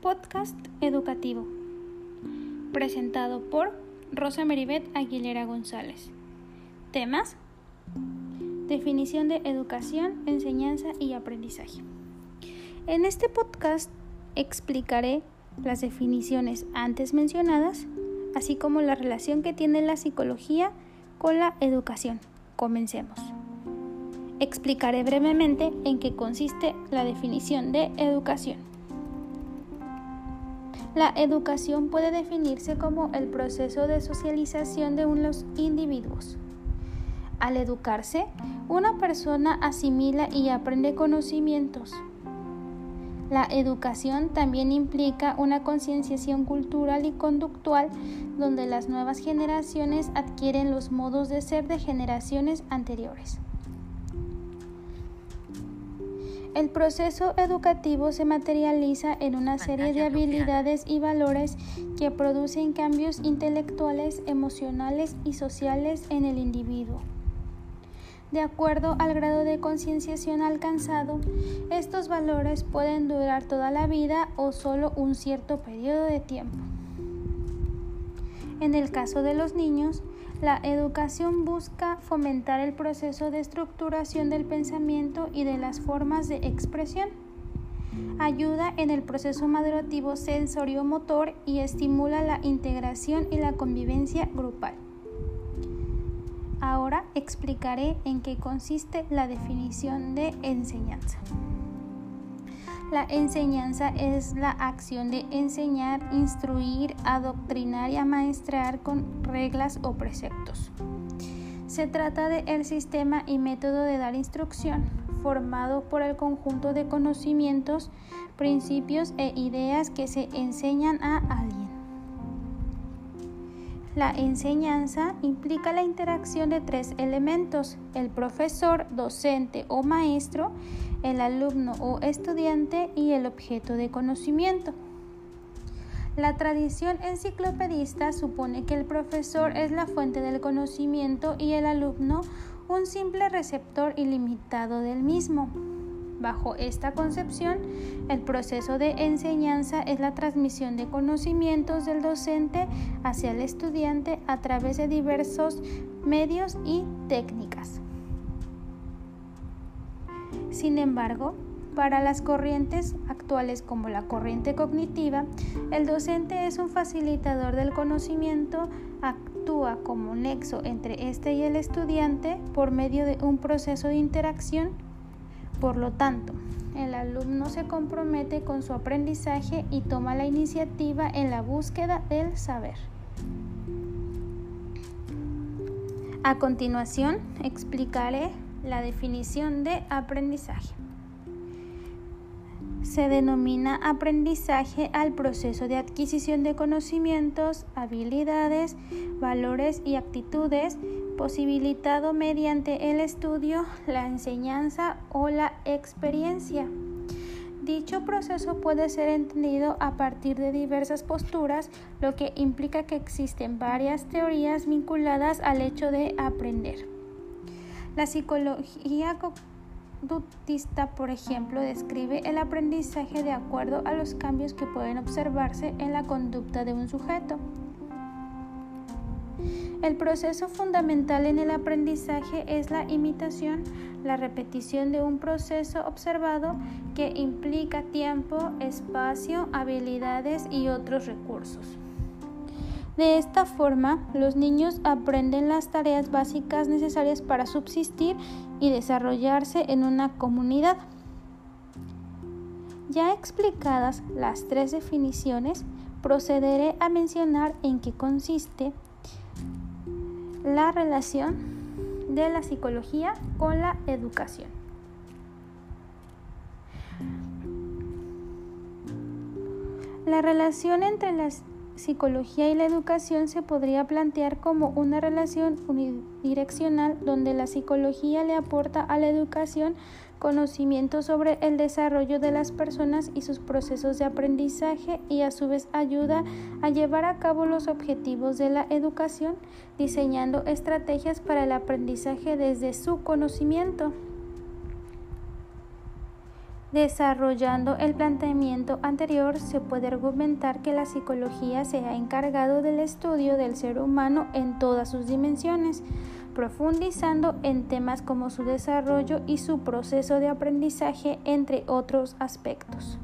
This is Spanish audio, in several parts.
podcast educativo, presentado por Rosa Meribet Aguilera González. Temas: Definición de educación, enseñanza y aprendizaje. En este podcast explicaré las definiciones antes mencionadas, así como la relación que tiene la psicología con la educación. Comencemos. Explicaré brevemente en qué consiste la definición de educación. La educación puede definirse como el proceso de socialización de unos individuos. Al educarse, una persona asimila y aprende conocimientos. La educación también implica una concienciación cultural y conductual donde las nuevas generaciones adquieren los modos de ser de generaciones anteriores. El proceso educativo se materializa en una serie de habilidades y valores que producen cambios intelectuales, emocionales y sociales en el individuo. De acuerdo al grado de concienciación alcanzado, estos valores pueden durar toda la vida o solo un cierto periodo de tiempo. En el caso de los niños, la educación busca fomentar el proceso de estructuración del pensamiento y de las formas de expresión. Ayuda en el proceso madurativo sensorio-motor y estimula la integración y la convivencia grupal. Ahora explicaré en qué consiste la definición de enseñanza. La enseñanza es la acción de enseñar, instruir, adoctrinar y amaestrar con reglas o preceptos. Se trata de el sistema y método de dar instrucción, formado por el conjunto de conocimientos, principios e ideas que se enseñan a alguien. La enseñanza implica la interacción de tres elementos, el profesor, docente o maestro, el alumno o estudiante y el objeto de conocimiento. La tradición enciclopedista supone que el profesor es la fuente del conocimiento y el alumno un simple receptor ilimitado del mismo. Bajo esta concepción, el proceso de enseñanza es la transmisión de conocimientos del docente hacia el estudiante a través de diversos medios y técnicas. Sin embargo, para las corrientes actuales como la corriente cognitiva, el docente es un facilitador del conocimiento, actúa como nexo entre este y el estudiante por medio de un proceso de interacción. Por lo tanto, el alumno se compromete con su aprendizaje y toma la iniciativa en la búsqueda del saber. A continuación, explicaré la definición de aprendizaje. Se denomina aprendizaje al proceso de adquisición de conocimientos, habilidades, valores y actitudes posibilitado mediante el estudio, la enseñanza o la experiencia. Dicho proceso puede ser entendido a partir de diversas posturas, lo que implica que existen varias teorías vinculadas al hecho de aprender. La psicología conductista, por ejemplo, describe el aprendizaje de acuerdo a los cambios que pueden observarse en la conducta de un sujeto. El proceso fundamental en el aprendizaje es la imitación, la repetición de un proceso observado que implica tiempo, espacio, habilidades y otros recursos. De esta forma, los niños aprenden las tareas básicas necesarias para subsistir y desarrollarse en una comunidad. Ya explicadas las tres definiciones, procederé a mencionar en qué consiste la relación de la psicología con la educación. La relación entre las psicología y la educación se podría plantear como una relación unidireccional donde la psicología le aporta a la educación conocimiento sobre el desarrollo de las personas y sus procesos de aprendizaje y a su vez ayuda a llevar a cabo los objetivos de la educación, diseñando estrategias para el aprendizaje desde su conocimiento. Desarrollando el planteamiento anterior, se puede argumentar que la psicología se ha encargado del estudio del ser humano en todas sus dimensiones, profundizando en temas como su desarrollo y su proceso de aprendizaje, entre otros aspectos,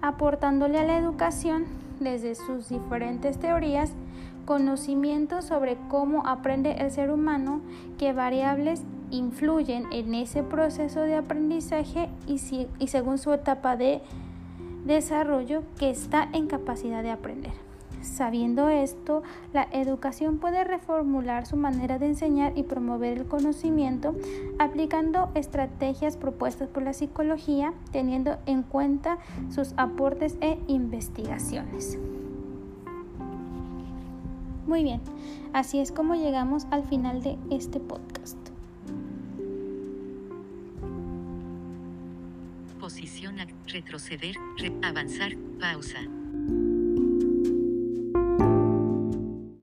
aportándole a la educación, desde sus diferentes teorías, conocimientos sobre cómo aprende el ser humano, qué variables influyen en ese proceso de aprendizaje y, y según su etapa de desarrollo que está en capacidad de aprender. Sabiendo esto, la educación puede reformular su manera de enseñar y promover el conocimiento aplicando estrategias propuestas por la psicología, teniendo en cuenta sus aportes e investigaciones. Muy bien, así es como llegamos al final de este podcast. Retroceder, avanzar, pausa.